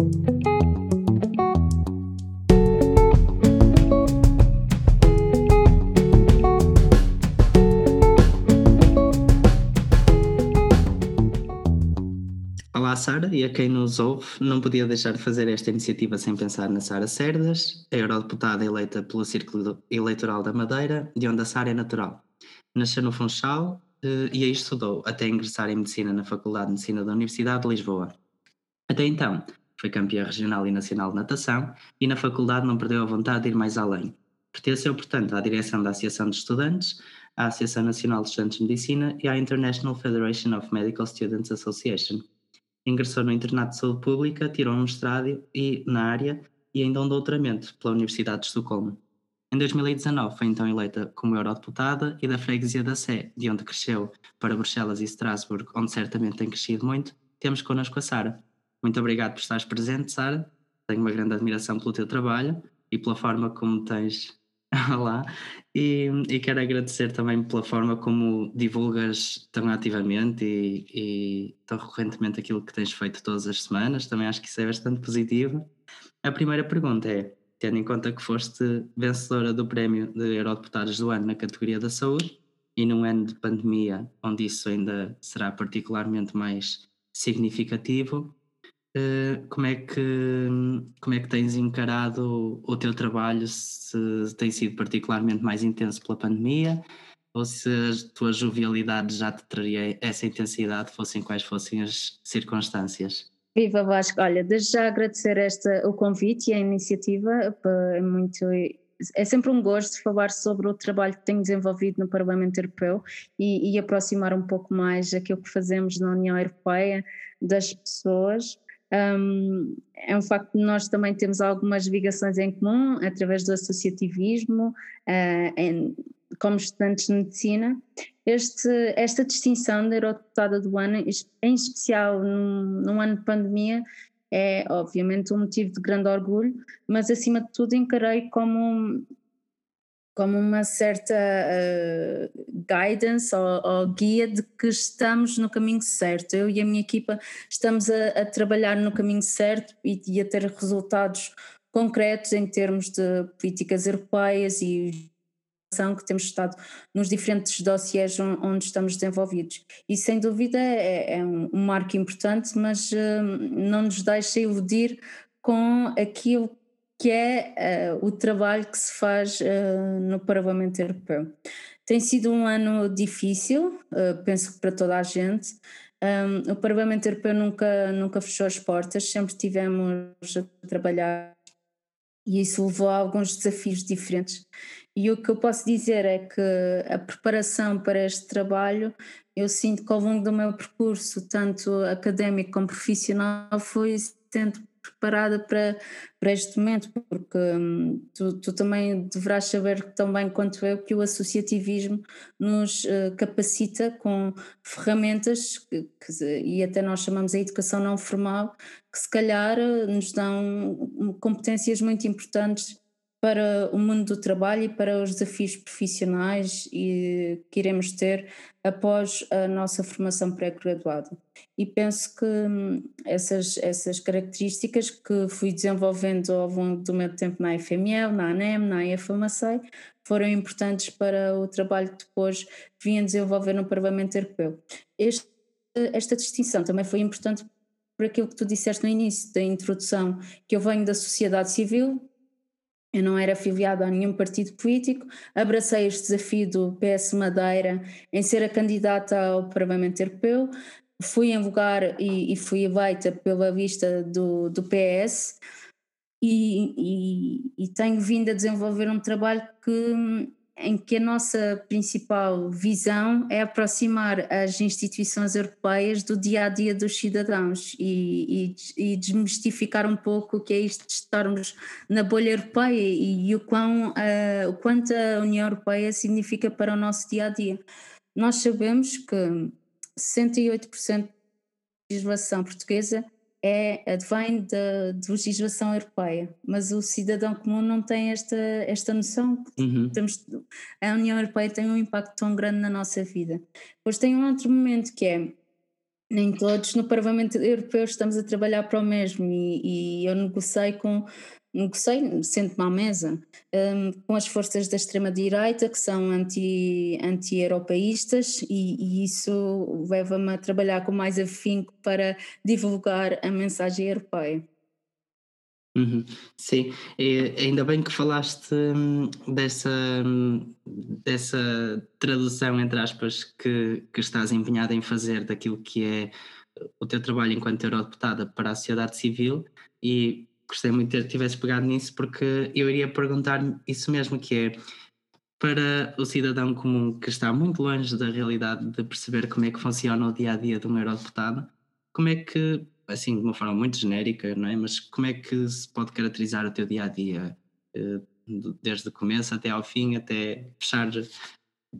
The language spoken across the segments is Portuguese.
Olá, Sara, e a quem nos ouve, não podia deixar de fazer esta iniciativa sem pensar na Sara Cerdas, a eurodeputada eleita pelo Círculo Eleitoral da Madeira, de onde a Sara é natural. Nasceu no Funchal eh, e aí estudou até ingressar em Medicina na Faculdade de Medicina da Universidade de Lisboa. Até então, foi campeã regional e nacional de natação e na faculdade não perdeu a vontade de ir mais além. Pertenceu, portanto, à direção da Associação de Estudantes, à Associação Nacional de Estudantes de Medicina e à International Federation of Medical Students Association Ingressou no Internato de Saúde Pública, tirou um mestrado e, na área e ainda um doutoramento pela Universidade de Estocolmo. Em 2019 foi então eleita como eurodeputada e da freguesia da Sé, de onde cresceu, para Bruxelas e Estrasburgo, onde certamente tem crescido muito, temos connosco a Sara. Muito obrigado por estares presente, Sara. Tenho uma grande admiração pelo teu trabalho e pela forma como tens Olá, e, e, quero agradecer também pela forma como divulgas tão ativamente e, e, tão recorrentemente aquilo que tens feito todas as semanas, também acho que isso é bastante positivo. A primeira pergunta é, tendo em conta que foste vencedora do prémio de Eurodeputados do ano na categoria da saúde, e num ano de pandemia, onde isso ainda será particularmente mais significativo, como é que como é que tens encarado o, o teu trabalho? Se tem sido particularmente mais intenso pela pandemia? Ou se a tua jovialidade já te traria essa intensidade fossem quais fossem as circunstâncias? Viva Vasco, olha, desde já agradecer esta, o convite e a iniciativa, é muito é sempre um gosto falar sobre o trabalho que tenho desenvolvido no Parlamento Europeu e, e aproximar um pouco mais aquilo que fazemos na União Europeia das pessoas um, é um facto que nós também temos algumas ligações em comum através do associativismo, uh, em, como estudantes de medicina. Este, esta distinção da eurodeputada do ano, em especial num, num ano de pandemia, é obviamente um motivo de grande orgulho, mas acima de tudo encarei como como uma certa uh, guidance ou, ou, guia de que estamos no caminho certo. Eu e a minha equipa estamos a, a trabalhar no caminho certo e, e, a ter resultados concretos em termos de políticas europeias e que temos estado nos diferentes dossiês onde estamos desenvolvidos. E sem dúvida é, é um, um marco importante, mas uh, não nos deixa iludir com aquilo que é uh, o trabalho que se faz uh, no Parlamento Europeu. Tem sido um ano difícil, uh, penso que para toda a gente. Um, o Parlamento Europeu nunca, nunca fechou as portas, sempre tivemos a trabalhar e isso levou a alguns desafios diferentes. E o que eu posso dizer é que a preparação para este trabalho, eu sinto que ao longo do meu percurso, tanto académico como profissional, foi sendo preparada para, para este momento, porque hum, tu, tu, também deverás saber tão bem quanto eu que o associativismo nos uh, capacita com ferramentas que, que, e até nós chamamos a educação não formal, que se calhar eh, nos dão competências muito importantes para o mundo do trabalho e para os desafios profissionais que iremos ter após a nossa formação pré-graduada. E penso que hum, essas, essas características que fui desenvolvendo ao longo do meu tempo na FML, na ANEM, na IFAMACEI, foram importantes para o trabalho que depois vim a desenvolver no Parlamento Europeu. Este, esta distinção também foi importante por aquilo que tu disseste no início da introdução, que eu venho da sociedade civil, eu não era afiliada a nenhum partido político, abracei este desafio do PS Madeira em ser a candidata ao Parlamento Europeu, fui em lugar e, e fui eleita pela lista do, do PS e, e, e, tenho vindo a desenvolver um trabalho que em que a nossa principal visão é aproximar as instituições europeias do dia a dia dos cidadãos e, e, e desmistificar um pouco o que é isto de estarmos na bolha europeia e, e o, quão, uh, o quanto a União Europeia significa para o nosso dia a dia. Nós sabemos que 68% da legislação portuguesa é, advém da, da legislação europeia, mas o cidadão comum não tem esta, esta noção. Uhum. Temos, a União Europeia tem um impacto tão grande na nossa vida. Depois tem um outro momento que é Nem todos no Parlamento Europeu estamos a trabalhar para o mesmo e, e eu negociei com negociei, sento-me à mesa, um, com as forças da extrema-direita que são anti, anti-europeístas e, e isso leva-me a trabalhar com mais afinco para divulgar a mensagem europeia. Uhum, sim, e ainda bem que falaste hum, dessa, hum, dessa tradução, entre aspas, que, que estás empenhada em fazer daquilo que é o teu trabalho enquanto eurodeputada para a sociedade civil e gostei muito de tivesse pegado nisso porque eu iria perguntar isso mesmo, que é para o cidadão comum que está muito longe da realidade de perceber como é que funciona o dia a dia de um eurodeputado, como é que, assim, de uma forma muito genérica, não é? Mas como é que se pode caracterizar o teu dia a dia, eh, desde o começo até ao fim, até fechar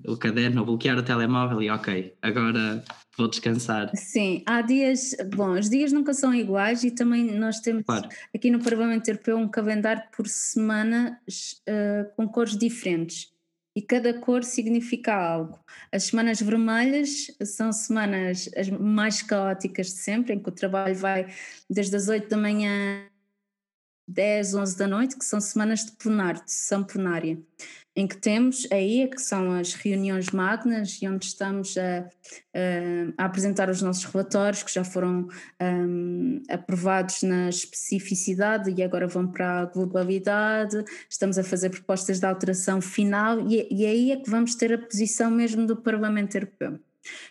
o caderno, bloquear o telemóvel e ok, agora vou descansar. Sim, há dias, bom, os dias nunca são iguais e também nós temos claro. aqui no Parlamento Europeu um calendário por semana uh, com cores diferentes e cada cor significa algo. As semanas vermelhas são semanas as mais caóticas de sempre, em que o trabalho vai desde as 8 da manhã 10, 11 da noite, que são semanas de plenário, de sessão plenária em que temos aí, que são as reuniões magnas, e onde estamos a, a, a apresentar os nossos relatórios, que já foram um, aprovados na especificidade e agora vão para a globalidade, estamos a fazer propostas de alteração final, e, e aí é que vamos ter a posição mesmo do Parlamento Europeu.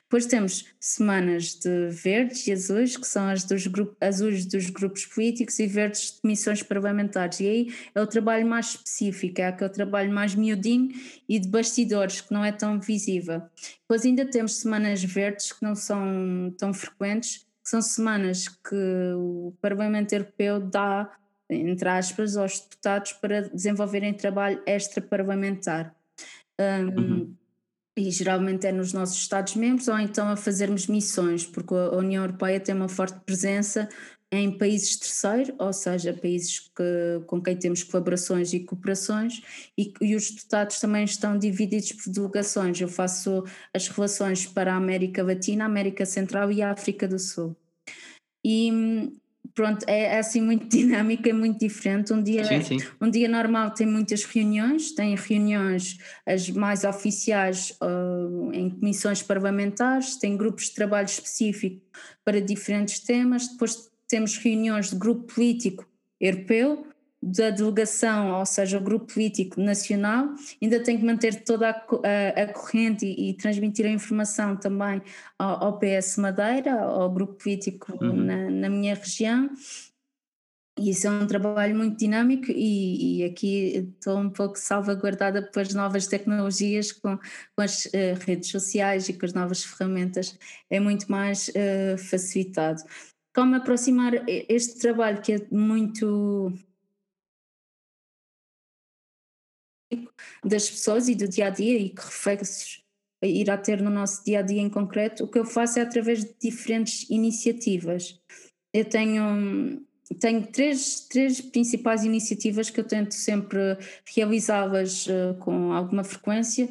Depois temos semanas de verdes e azuis, que são as dos grupos, azuis dos grupos políticos e verdes de missões parlamentares. E aí é o trabalho mais específico, é aquele trabalho mais miudinho e de bastidores, que não é tão visível. Depois ainda temos semanas verdes, que não são tão frequentes, que são semanas que o Parlamento Europeu dá, entre aspas, aos deputados para desenvolverem trabalho extra-parlamentar. Um, uhum e geralmente é nos nossos Estados-membros ou então a fazermos missões, porque a União Europeia tem uma forte presença em países terceiros, ou seja, países que, com quem temos colaborações e cooperações, e, e os deputados também estão divididos por delegações. Eu faço as relações para a América Latina, América Central e a África do Sul. E pronto, é, é, assim muito dinâmico, é muito diferente. Um dia, sim, sim. um dia normal tem muitas reuniões, tem reuniões as mais oficiais uh, em comissões parlamentares, tem grupos de trabalho específico para diferentes temas, depois temos reuniões de grupo político europeu, da delegação, ou seja, o grupo político nacional, ainda tem que manter toda a, a, a corrente e, e, transmitir a informação também ao, ao, PS Madeira, ao grupo político uhum. na, na, minha região. E isso é um trabalho muito dinâmico e, e aqui estou um pouco salvaguardada pelas novas tecnologias com, com as uh, redes sociais e com as novas ferramentas, é muito mais uh, facilitado. Como aproximar este trabalho que é muito das pessoas e do dia a dia e que reflexos irá ter no nosso dia a dia em concreto, o que eu faço é através de diferentes iniciativas. Eu tenho, tenho três, três principais iniciativas que eu tento sempre realizá-las uh, com alguma frequência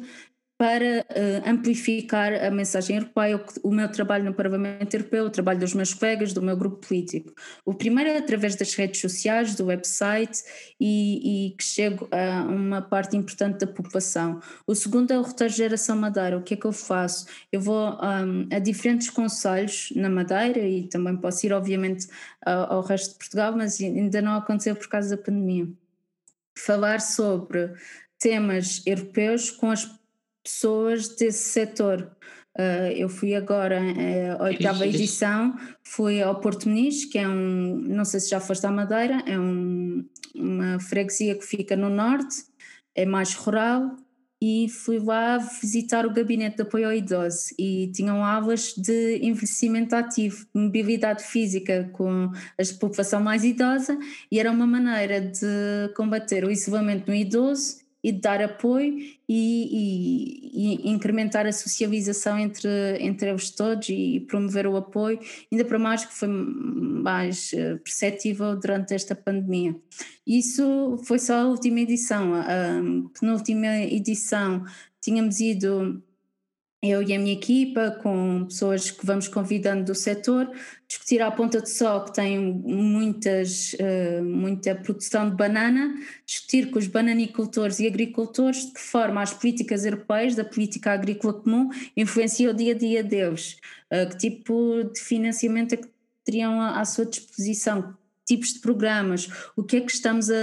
para uh, amplificar a mensagem europeia, o, meu trabalho no Parlamento Europeu, o trabalho dos meus colegas, do meu grupo político. O primeiro é através das redes sociais, do website e, e que chego a uma parte importante da população. O segundo é o roteiro Geração Madeira. O que é que eu faço? Eu vou um, a diferentes conselhos na Madeira e também posso ir, obviamente, ao, ao resto de Portugal, mas ainda não aconteceu por causa da pandemia. Falar sobre temas europeus com as pessoas desse setor. Uh, eu fui agora, uh, a oitava edição, fui ao Porto Muniz, que é um, não sei se já foste à Madeira, é um, uma freguesia que fica no norte, é mais rural, e fui lá visitar o gabinete de apoio ao idoso e tinham aulas de envelhecimento ativo, mobilidade física com a população mais idosa e era uma maneira de combater o isolamento no idoso e de dar apoio e, e, e, incrementar a socialização entre, entre eles todos e promover o apoio, ainda para mais que foi mais eh, perceptível durante esta pandemia. Isso foi só a última edição, a penúltima edição tínhamos ido eu e a minha equipa, com pessoas que vamos convidando do setor, discutir a Ponta de Sol, que tem muitas, uh, muita produção de banana, discutir com os bananicultores e agricultores de que forma as políticas europeias, da política agrícola comum, influenciam o dia a dia deles, uh, que tipo de financiamento é que teriam à, à sua disposição, tipos de programas, o que é que estamos a,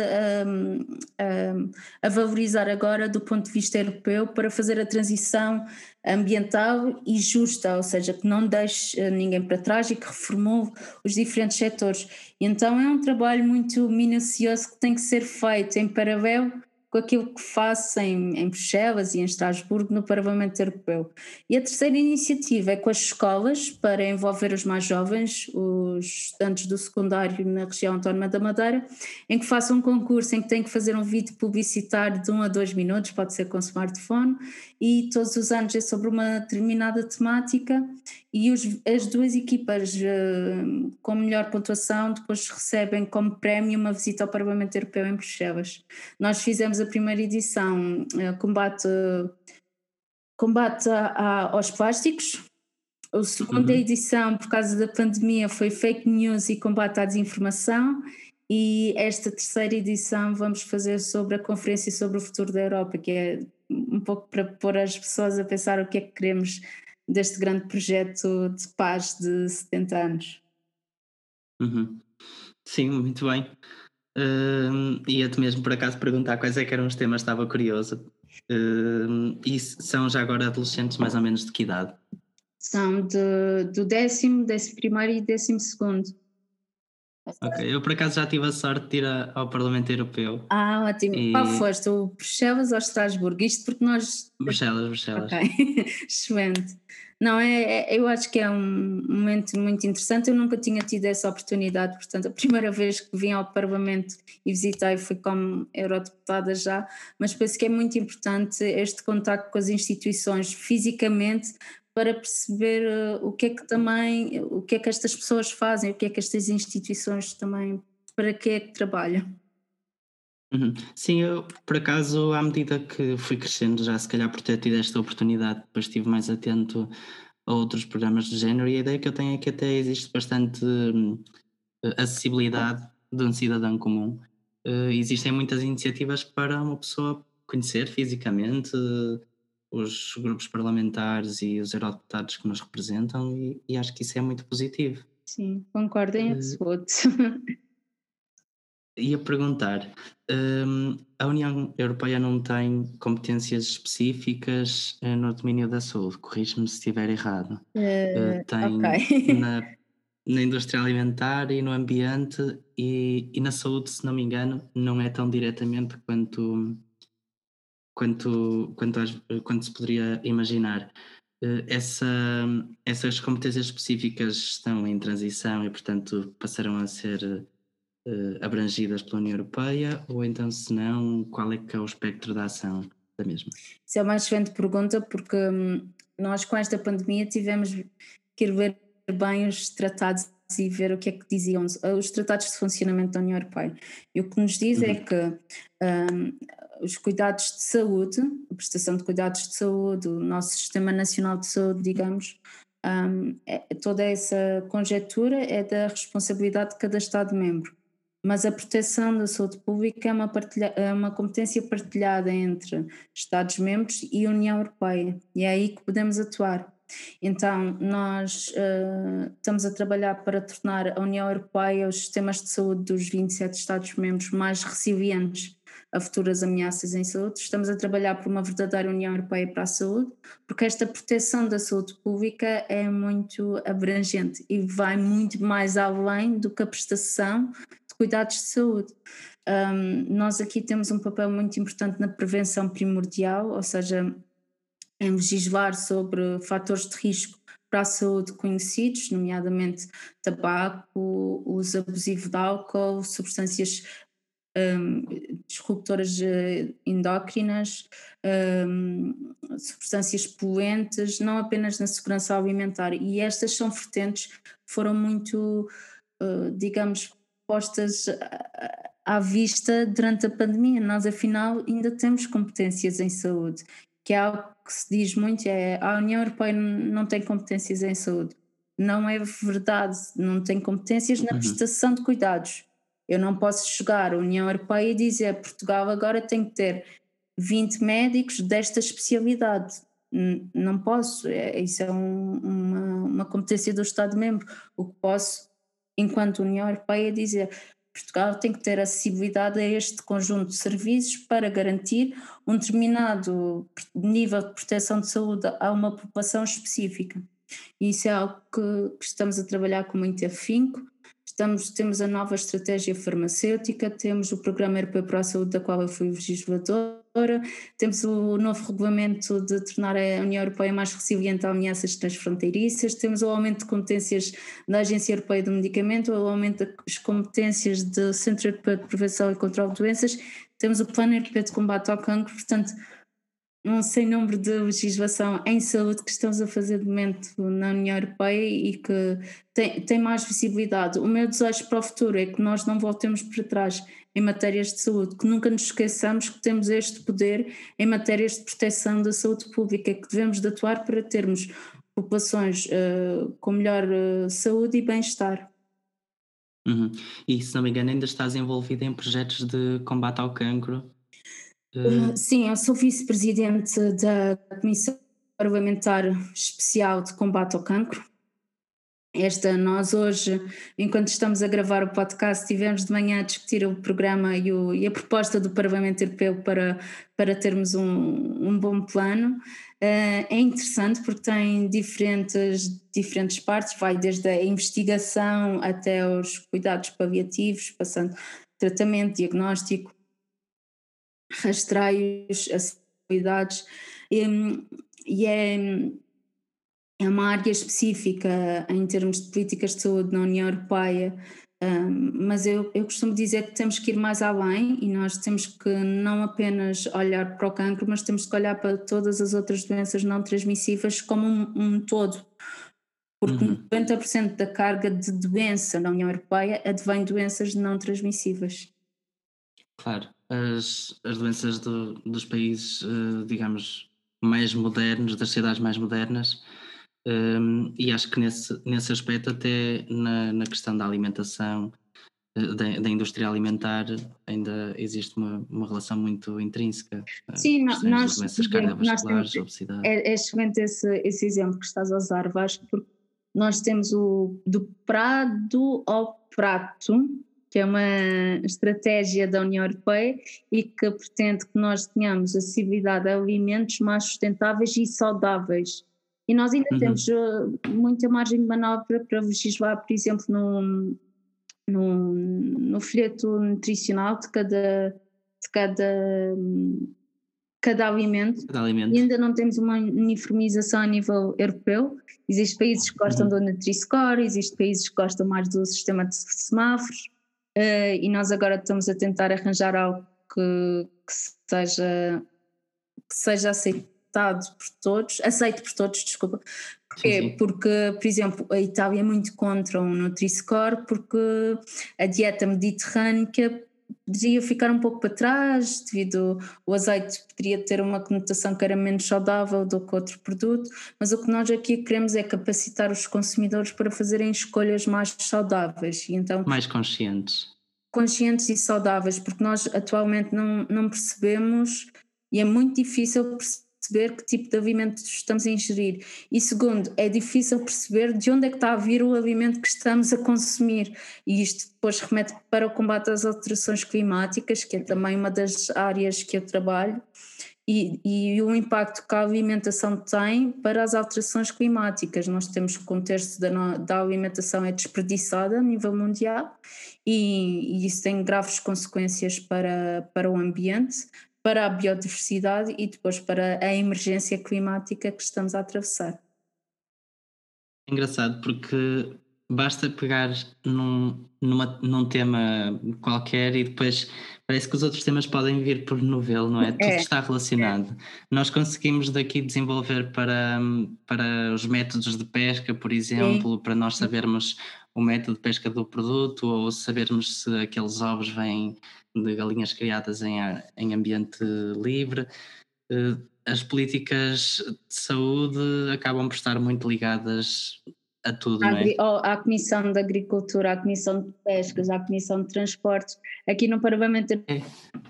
a, a, valorizar agora do ponto de vista europeu para fazer a transição ambiental e justa, ou seja, que não deixe eh, ninguém para trás e que reformule os diferentes setores. Então é um trabalho muito minucioso que tem que ser feito em paralelo com aquilo que faço em, em Bruxelas e em Estrasburgo no Parlamento Europeu. E a terceira iniciativa é com as escolas para envolver os mais jovens, os estudantes do secundário na região autónoma da Madeira, em que façam um concurso em que têm que fazer um vídeo publicitário de um a dois minutos, pode ser com smartphone, e todos os anos é sobre uma determinada temática e os, as duas equipas uh, com melhor pontuação depois recebem como prémio uma visita ao Parlamento Europeu em Bruxelas. Nós fizemos a primeira edição uh, combate, combate a, a, aos plásticos, a segunda uhum. edição, por causa da pandemia, foi fake news e combate à desinformação. E esta terceira edição vamos fazer sobre a Conferência sobre o Futuro da Europa, que é um pouco para pôr as pessoas a pensar o que é que queremos deste grande projeto de paz de 70 anos. Uhum. Sim, muito bem. Uh, Ia-te mesmo por acaso perguntar quais é que eram os temas, estava curioso. Uh, e são já agora adolescentes mais ou menos de que idade? São de, do décimo, décimo primeiro e décimo segundo. Ok, eu por acaso já tive a sorte de ir ao Parlamento Europeu. Ah, ótimo. E... Qual foste? O Bruxelas ou Estrasburgo? Isto porque nós. Bruxelas, Bruxelas. Ok, excelente. Não, é, é, eu acho que é um momento muito interessante. Eu nunca tinha tido essa oportunidade, portanto, a primeira vez que vim ao Parlamento e visitei foi como eurodeputada já, mas penso que é muito importante este contacto com as instituições fisicamente para perceber uh, o que é que também, o que é que estas pessoas fazem, o que é que estas instituições também, para que é que trabalham. Uhum. Sim, eu por acaso, à medida que fui crescendo, já se calhar por ter tido esta oportunidade, depois estive mais atento a outros programas de género e a ideia que eu tenho é que até existe bastante uh, acessibilidade de um cidadão comum. Uh, existem muitas iniciativas para uma pessoa conhecer fisicamente, os grupos parlamentares e os eurodeputados que nos representam e, e acho que isso é muito positivo. Sim, concordo em eh, absoluto. Ia perguntar, um, a União Europeia não tem competências específicas uh, no domínio da saúde, corrige-me se estiver errado. Uh, tem okay. na, na indústria alimentar e no ambiente e, e na saúde, se não me engano, não é tão diretamente quanto quanto, quanto, quanto se poderia imaginar. Eh, essa, essas competências específicas estão em transição e, portanto, passarão a ser uh, abrangidas pela União Europeia, ou então, se não, qual é que é o espectro da ação da mesma? Isso é uma excelente pergunta, porque hum, nós, com esta pandemia, tivemos que ir ver bem os tratados e ver o que é que diziam os tratados de funcionamento da União Europeia. E o que nos diz é uhum. é que um, os cuidados de saúde, a prestação de cuidados de saúde, o nosso Sistema Nacional de Saúde, digamos, um, é, toda essa conjectura é da responsabilidade de cada Estado-membro. Mas a proteção da saúde pública é uma, partilha, é uma competência partilhada entre Estados-membros e União Europeia, e é aí que podemos atuar. Então, nós uh, estamos a trabalhar para tornar a União Europeia, os sistemas de saúde dos 27 Estados-membros mais resilientes a futuras ameaças em saúde. Estamos a trabalhar por uma verdadeira União Europeia para a saúde, porque esta proteção da saúde pública é muito abrangente e vai muito mais além do que a prestação de cuidados de saúde. Um, nós aqui temos um papel muito importante na prevenção primordial, ou seja, em legislar sobre fatores de risco para a saúde conhecidos, nomeadamente tabaco, uso abusivo de álcool, substâncias um, disruptoras uh, endócrinas, um, substâncias poluentes, não apenas na segurança alimentar. E estas são vertentes que foram muito, uh, digamos, postas à vista durante a pandemia. Nós, afinal, ainda temos competências em saúde que é algo que se diz muito, é a União Europeia não tem competências em saúde. Não é verdade, não tem competências na uhum. prestação de cuidados. Eu não posso chegar à União Europeia e dizer Portugal agora tem que ter 20 médicos desta especialidade. Não posso, é, isso é um, uma, uma competência do Estado-membro. O que posso, enquanto União Europeia, dizer Portugal tem que ter acessibilidade a este conjunto de serviços para garantir um determinado nível de proteção de saúde a uma população específica. E isso é algo que, que estamos a trabalhar com muito afinco Estamos, temos a nova estratégia farmacêutica, temos o Programa Europeu para a Saúde, da qual eu fui legisladora, temos o novo regulamento de tornar a União Europeia mais resiliente a ameaças transfronteiriças, temos o aumento de competências da Agência Europeia do Medicamento, o aumento das competências do Centro Europeu de Prevenção e Controlo de Doenças, temos o Plano Europeu de Combate ao Cancro, portanto um sem número de legislação em saúde que estamos a fazer de momento na União Europeia e que tem, tem mais visibilidade. O meu desejo para o futuro é que nós não voltemos para trás em matérias de saúde, que nunca nos esqueçamos que temos este poder em matérias de proteção da saúde pública, que devemos de atuar para termos populações uh, com melhor uh, saúde e bem-estar. Uhum. E se não me engano ainda estás envolvida em projetos de combate ao cancro Uh, sim, eu sou vice-presidente da Comissão Parlamentar Especial de Combate ao Cancro. Esta, nós hoje, enquanto estamos a gravar o podcast, estivemos de manhã a discutir o programa e, o, e a proposta do Parlamento Europeu para, para termos um, um bom plano. Uh, é interessante porque tem diferentes, diferentes partes, vai desde a investigação até os cuidados paliativos, passando tratamento, diagnóstico, rastreios, acessibilidades, e, e é, é uma área específica em termos de políticas de saúde na União Europeia, um, mas eu, eu costumo dizer que temos que ir mais além e nós temos que não apenas olhar para o cancro, mas temos que olhar para todas as outras doenças não transmissíveis como um, um todo. Porque uhum. 90% da carga de doença na União Europeia advém de doenças não transmissíveis. Claro as, as doenças do, dos países, uh, digamos, mais modernos, das cidades mais modernas, um, e acho que nesse, nesse aspecto, até na, na questão da alimentação, uh, da, da, indústria alimentar, ainda existe uma, uma relação muito intrínseca. Sim, nós, doenças cardiovasculares, obesidade. É, é excelente esse, esse exemplo que estás a usar, Vasco, porque nós temos o do prado ao prato, que é uma estratégia da União Europeia e que pretende que nós tenhamos acessibilidade a alimentos mais sustentáveis e saudáveis. E nós ainda uhum. temos uh, muita margem de manobra para legislar, por exemplo, no, no, no folheto nutricional de cada, de cada, cada alimento. Cada alimento. E ainda não temos uma uniformização a nível europeu. Existem países que gostam uhum. do Nutri-Score, existem países que gostam mais do sistema de semáforos uh, e nós agora estamos a tentar arranjar algo que, que, seja, que seja aceitado por todos, aceito por todos, desculpa. Porquê? Sim, sim. Porque, por exemplo, a Itália é muito contra o Nutri-Score porque a dieta mediterrânica poderia ficar um pouco para trás devido o azeite poderia ter uma conotação que era menos saudável do que outro produto, mas o que nós aqui queremos é capacitar os consumidores para fazerem escolhas mais saudáveis e então mais conscientes. conscientes e saudáveis porque nós atualmente não, não percebemos e é muito difícil perceber perceber que tipo de alimento estamos a ingerir. E segundo, é difícil perceber de onde é que está a vir o alimento que estamos a consumir. E isto depois remete para o combate às alterações climáticas, que é também uma das áreas que eu trabalho. E, e, o impacto que a alimentação tem para as alterações climáticas. Nós temos que um terço da, da alimentação é desperdiçada a nível mundial e, e, isso tem graves consequências para, para o ambiente, para a biodiversidade e depois para a emergência climática que estamos a atravessar. Engraçado, porque basta pegar num, numa, num tema qualquer e depois parece que os outros temas podem vir por novelo, não é? é. Tudo está relacionado. É. Nós conseguimos daqui desenvolver para, para os métodos de pesca, por exemplo, Sim. para nós sabermos o método de pesca do produto ou sabermos se aqueles ovos vêm de galinhas criadas em, em ambiente livre. Eh, as políticas de saúde acabam por estar muito ligadas a tudo, à, não é? à Comissão de Agricultura, à Comissão de Pescas, à Comissão de Transportes. Aqui no Parlamento é.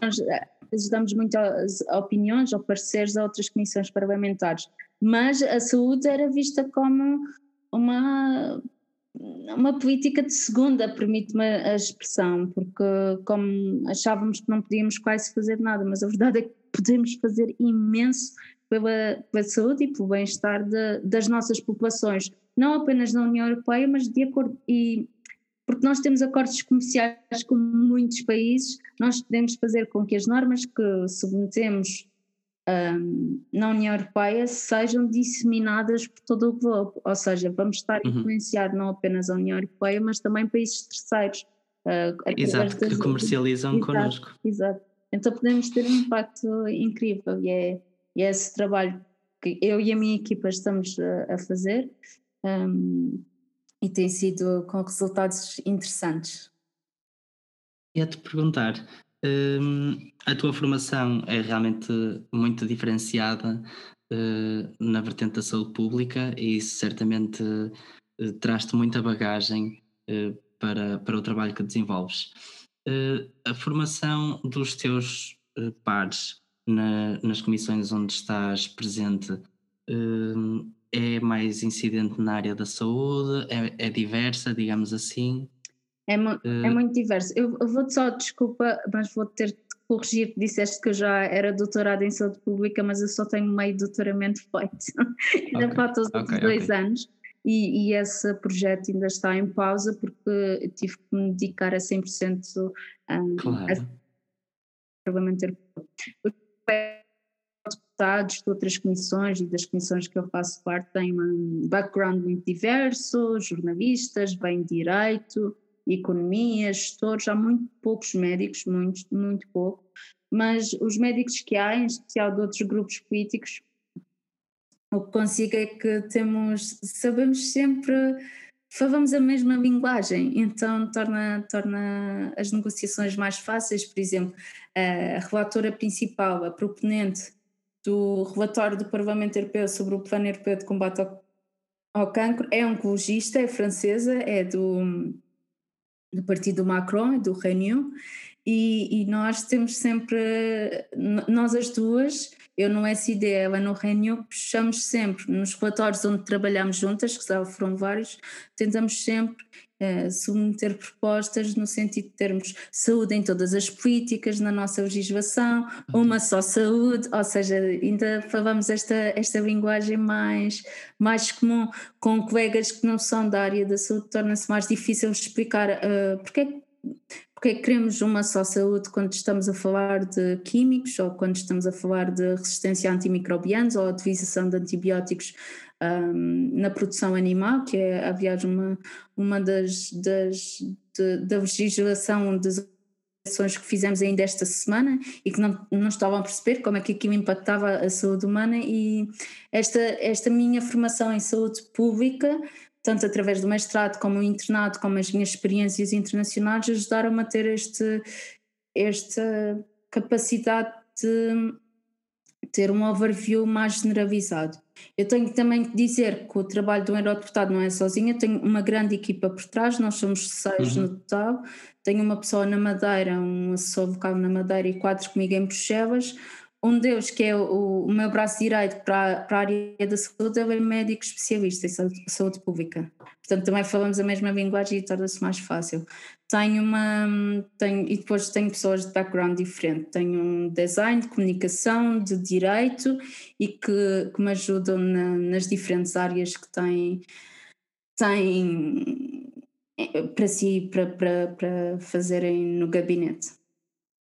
nós eh, damos muitas opiniões ou pareceres a outras comissões parlamentares, mas a saúde era vista como uma uma política de segunda, permite-me a expressão, porque como achávamos que não podíamos quase fazer nada, mas a verdade é que podemos fazer imenso pela, pela saúde e pelo bem-estar das nossas populações, não apenas na União Europeia, mas de acordo e porque nós temos acordos comerciais com muitos países, nós podemos fazer com que as normas que submetemos um, na União Europeia sejam disseminadas por todo o globo, ou seja, vamos estar a uhum. influenciar não apenas a União Europeia, mas também países terceiros. Uh, exato, que comercializam exato, connosco. Exato, então podemos ter um impacto incrível e é, e é esse trabalho que eu e a minha equipa estamos a, a fazer um, e tem sido com resultados interessantes. Ia-te perguntar, Hum, a tua formação é realmente muito diferenciada uh, na vertente da saúde pública e isso certamente uh, traz-te muita bagagem uh, para, para o trabalho que desenvolves. a formação dos teus pares na, nas comissões onde estás presente é mais incidente na área da saúde? É, é diversa, digamos assim? É, mu é muito diverso. Eu, eu vou-te só, desculpa, mas vou ter de corrigir. Disseste que eu já era doutorada em saúde pública, mas eu só tenho meio doutoramento feito. ainda okay, faltam os okay, dois okay. anos. E, e, esse projeto ainda está em pausa porque tive que me dedicar a 100% um, claro. a parlamentar. Os deputados de outras comissões e das comissões que eu faço parte têm um background muito diverso, jornalistas, bem direito, economia, gestores, há muito poucos médicos, muito, muito pouco, mas os médicos que há, em especial de outros grupos políticos, o que consigo é que temos, sabemos sempre, falamos a mesma linguagem, então torna, torna as negociações mais fáceis, por exemplo, a relatora principal, a proponente do relatório do Parlamento Europeu sobre o Plano Europeu de Combate ao, ao Cancro é oncologista, é francesa, é do do partido Macron, do Renew, e, e, nós temos sempre, nós as duas, eu no SD, ela no Renew, puxamos sempre nos relatórios onde trabalhamos juntas, que já foram vários, tentamos sempre uh, submeter propostas no sentido de termos saúde em todas as políticas, na nossa legislação, uma só saúde, ou seja, ainda falamos esta, esta linguagem mais, mais comum com colegas que não são da área da saúde, torna-se mais difícil explicar uh, porque porque é que queremos uma só saúde quando estamos a falar de químicos ou quando estamos a falar de resistência a antimicrobianos ou a utilização de antibióticos um, na produção animal, que é, aliás, uma, uma das, das de, da legislação das ações que fizemos ainda esta semana e que não, não estavam a perceber como é que aquilo impactava a saúde humana e esta, esta minha formação em saúde pública tanto através do mestrado como o internado, como as minhas experiências internacionais, ajudaram-me a ter este, esta capacidade de ter um overview mais generalizado. Eu tenho também que dizer que o trabalho do eurodeputado não é sozinho, tenho uma grande equipa por trás, nós somos seis uhum. no total, tenho uma pessoa na Madeira, um assessor vocal na Madeira e quatro comigo em Bruxelas, um deles, que é o, o meu braço direito para, para a área da saúde, ele é médico especialista em saúde, saúde pública. Portanto, também falamos a mesma linguagem e torna-se mais fácil. Tenho uma. Tenho, e depois tenho pessoas de background diferente. Tenho um design, de comunicação, de direito e que, que me ajudam na, nas diferentes áreas que têm, têm eh, para si, para, para, para fazerem no gabinete.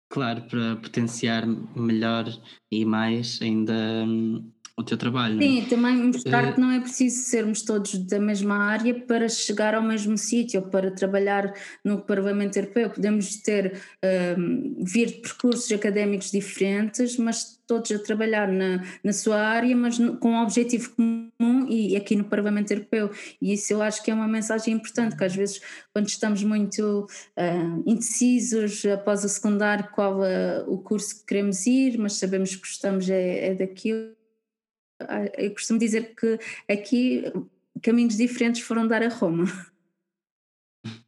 Claro, para potenciar melhor e mais ainda hum, o teu trabalho. Sim, também mostrar uh, que não é preciso sermos todos da mesma área para chegar ao mesmo sítio, ou para trabalhar no Parlamento Europeu. Podemos ter, um, vir de percursos académicos diferentes, mas todos a trabalhar na, na sua área, mas com um objetivo comum e aqui no Parlamento Europeu. E isso eu acho que é uma mensagem importante, que às vezes quando estamos muito uh, indecisos após o secundário qual uh, o curso que queremos ir, mas sabemos que gostamos é, é daquilo, eu costumo dizer que aqui caminhos diferentes foram dar a Roma.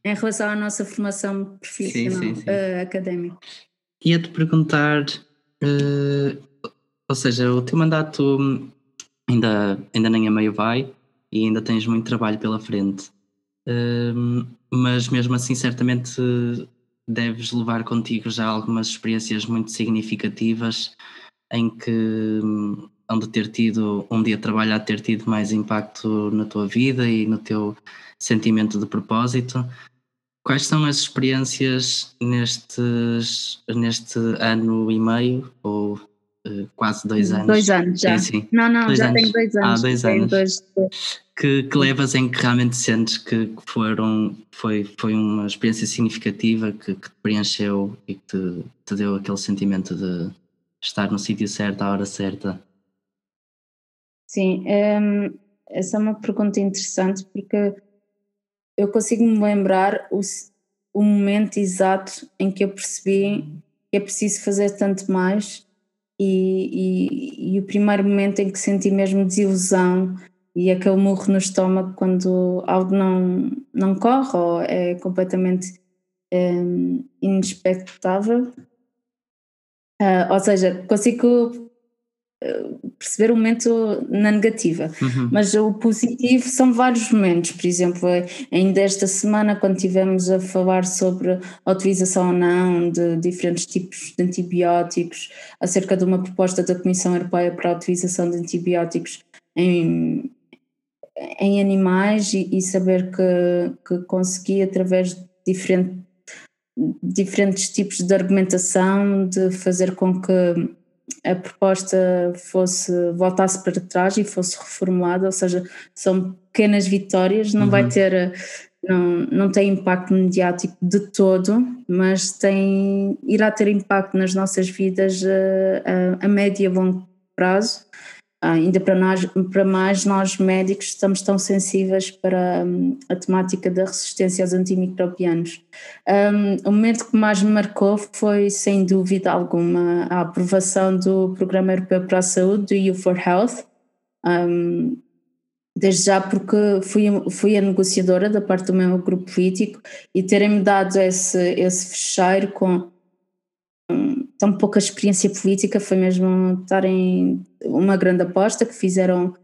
em relação à nossa formação profissional, sim, sim, sim. Uh, académica. Ia-te perguntar uh, ou seja, o teu mandato ainda, ainda nem a meio vai e ainda tens muito trabalho pela frente. Uh, mas mesmo assim, certamente deves levar contigo já algumas experiências muito significativas em que onde ter tido um dia de trabalho a ter tido mais impacto na tua vida e no teu sentimento de propósito. Quais são as experiências nestes, neste ano e meio ou quase dois anos. Dois anos já. Sim, sim. Não, não, dois já anos. tenho dois anos. Ah, dois anos. Dois, Que, que levas em que realmente sentes que foram, foi, foi uma experiência significativa que, que te preencheu e que te, te deu aquele sentimento de estar no sítio certo, à hora certa? Sim, um, essa é uma pergunta interessante porque eu consigo me lembrar o, o momento exato em que eu percebi que é preciso fazer tanto mais e, e, e, o primeiro momento em que senti mesmo desilusão e aquele murro no estômago quando algo não, não corre ou é completamente é, inexpectável. Uh, ou seja, consigo perceber o momento na negativa, uhum. mas o positivo são vários momentos, por exemplo, ainda esta semana quando tivemos a falar sobre a utilização ou não de diferentes tipos de antibióticos, acerca de uma proposta da Comissão Europeia para a utilização de antibióticos em, em animais e, e saber que, que consegui através de diferente, diferentes tipos de argumentação de fazer com que a proposta fosse voltasse para trás e fosse reformulada, ou seja, são pequenas vitórias, não uhum. vai ter não, não tem impacto mediático de todo, mas tem irá ter impacto nas nossas vidas a, a, a médio e longo prazo ainda para, nós, para mais nós médicos estamos tão sensíveis para um, a temática da resistência aos antimicrobianos. Um, o momento que mais me marcou foi, sem dúvida alguma, a aprovação do Programa Europeu para a Saúde, do EU for Health, um, desde já porque fui, fui a negociadora da parte do meu grupo político e terem-me dado esse, esse fecheiro com tão pouca experiência política, foi mesmo estarem uma grande aposta que fizeram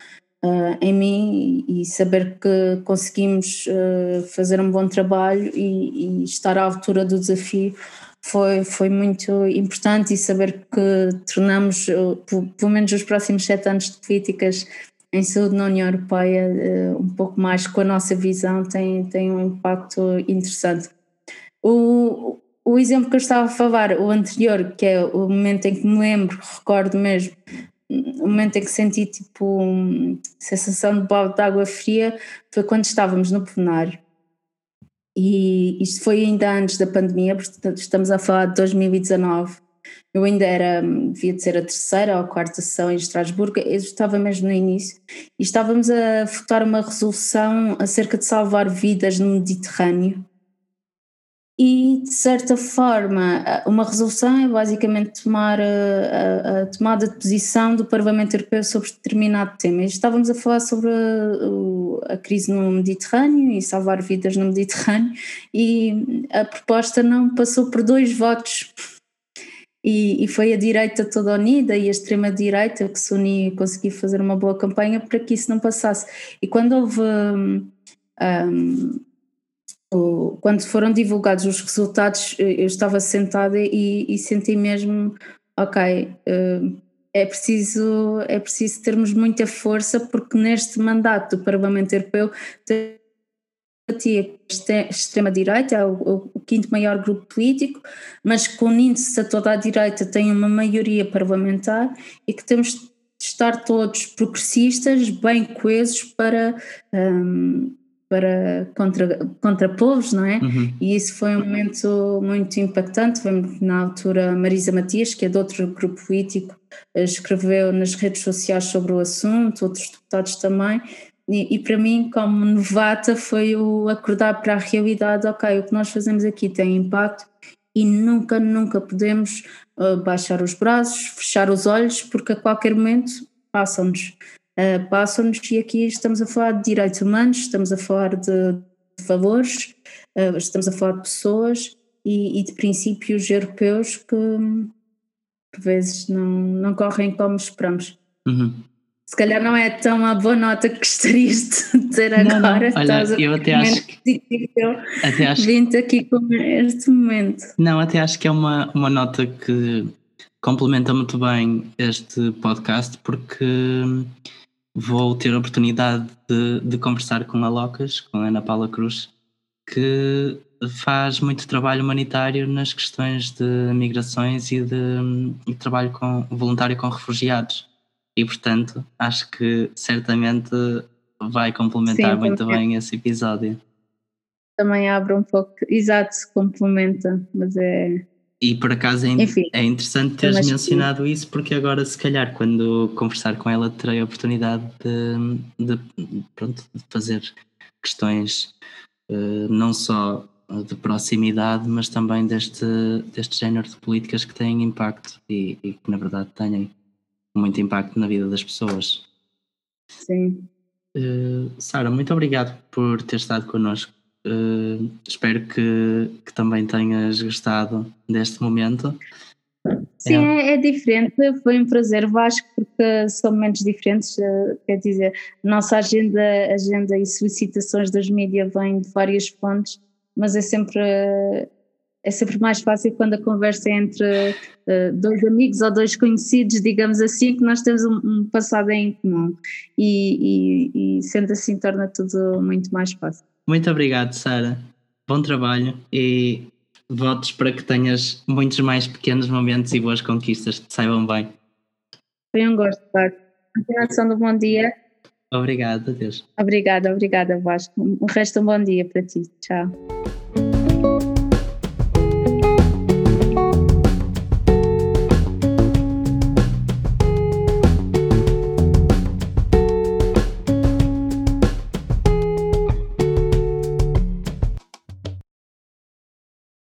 uh, em mim e, saber que conseguimos uh, fazer um bom trabalho e, e, estar à altura do desafio foi, foi muito importante e saber que tornamos, uh, pelo menos os próximos sete anos de políticas em saúde na União Europeia, um pouco mais com a nossa visão, tem, tem um impacto interessante. O, o exemplo que eu estava a falar, o anterior, que é o momento em que me lembro, recordo mesmo, o momento em que senti tipo um, sensação de balde de água fria foi quando estávamos no plenário. E isto foi ainda antes da pandemia, portanto estamos a falar de 2019. Eu ainda era, devia de ser a terceira ou a quarta sessão em Estrasburgo, eu estava mesmo no início, e estávamos a votar uma resolução acerca de salvar vidas no Mediterrâneo e, de certa forma, uma resolução é basicamente tomar a, a, tomada de posição do Parlamento Europeu sobre determinado tema. E estávamos a falar sobre a, a, crise no Mediterrâneo e salvar vidas no Mediterrâneo, e a proposta não passou por dois votos. E, e foi a direita toda unida e a extrema-direita que se uniu e conseguiu fazer uma boa campanha para que isso não passasse. E quando houve. Um, um, quando foram divulgados os resultados, eu estava sentada e, e senti mesmo, ok, eh, é preciso, é preciso termos muita força porque neste mandato do Parlamento Europeu a extrema-direita, é o, o, quinto maior grupo político, mas com índice a toda a direita tem uma maioria parlamentar e que temos estar todos progressistas, bem coesos para, um, para contra, contra povos, não é? Uhum. E isso foi um momento muito impactante. Na altura, Marisa Matias, que é de outro grupo político, escreveu nas redes sociais sobre o assunto, outros deputados também. E, e para mim, como novata, foi o acordar para a realidade: ok, o que nós fazemos aqui tem impacto e nunca, nunca podemos uh, baixar os braços, fechar os olhos, porque a qualquer momento passam-nos. Uh, passam-nos e aqui estamos a falar de direitos humanos, estamos a falar de, de valores, uh, estamos a falar de pessoas e, e de princípios europeus que por vezes não, não correm como esperamos. Uhum se calhar não é tão a boa nota que gostarias de ter não, agora. Não. Olha, eu até acho que. Até acho vindo aqui com este momento. Não, até acho que é uma, uma nota que complementa muito bem este podcast, porque vou ter a oportunidade de, de conversar com a Locas, com a Ana Paula Cruz, que faz muito trabalho humanitário nas questões de migrações e de, de trabalho com, voluntário com refugiados e portanto acho que certamente vai complementar Sim, muito bem esse episódio. Também abre um pouco, exato, se complementa, mas é. E por acaso é, Enfim, é interessante teres mencionado que... isso, porque agora, se calhar, quando conversar com ela, terei a oportunidade de, de, pronto, de fazer questões uh, não só de proximidade, mas também deste, deste género de políticas que têm impacto e, e que, na verdade, têm muito impacto na vida das pessoas. Sim. Uh, Sara, muito obrigado por ter estado connosco. Uh, espero que, que também tenhas gostado deste momento. Sim, é. é, é, diferente, foi um prazer, Vasco, porque são momentos diferentes, uh, quer dizer, nossa agenda, agenda e solicitações das mídias vêm de várias fontes, mas é sempre é sempre mais fácil quando a conversa é entre dois amigos ou dois conhecidos, digamos assim, que nós temos um, um passado em comum e, e, e, sendo assim torna tudo muito mais fácil. Muito obrigado, Sara. Bom trabalho e votos para que tenhas muitos mais pequenos momentos e boas conquistas que te saibam bem. Foi um gosto, Vasco. Continuação do bom dia. Obrigado, adeus. Obrigada, obrigada, Vasco. O resto um bom dia para ti. Tchau.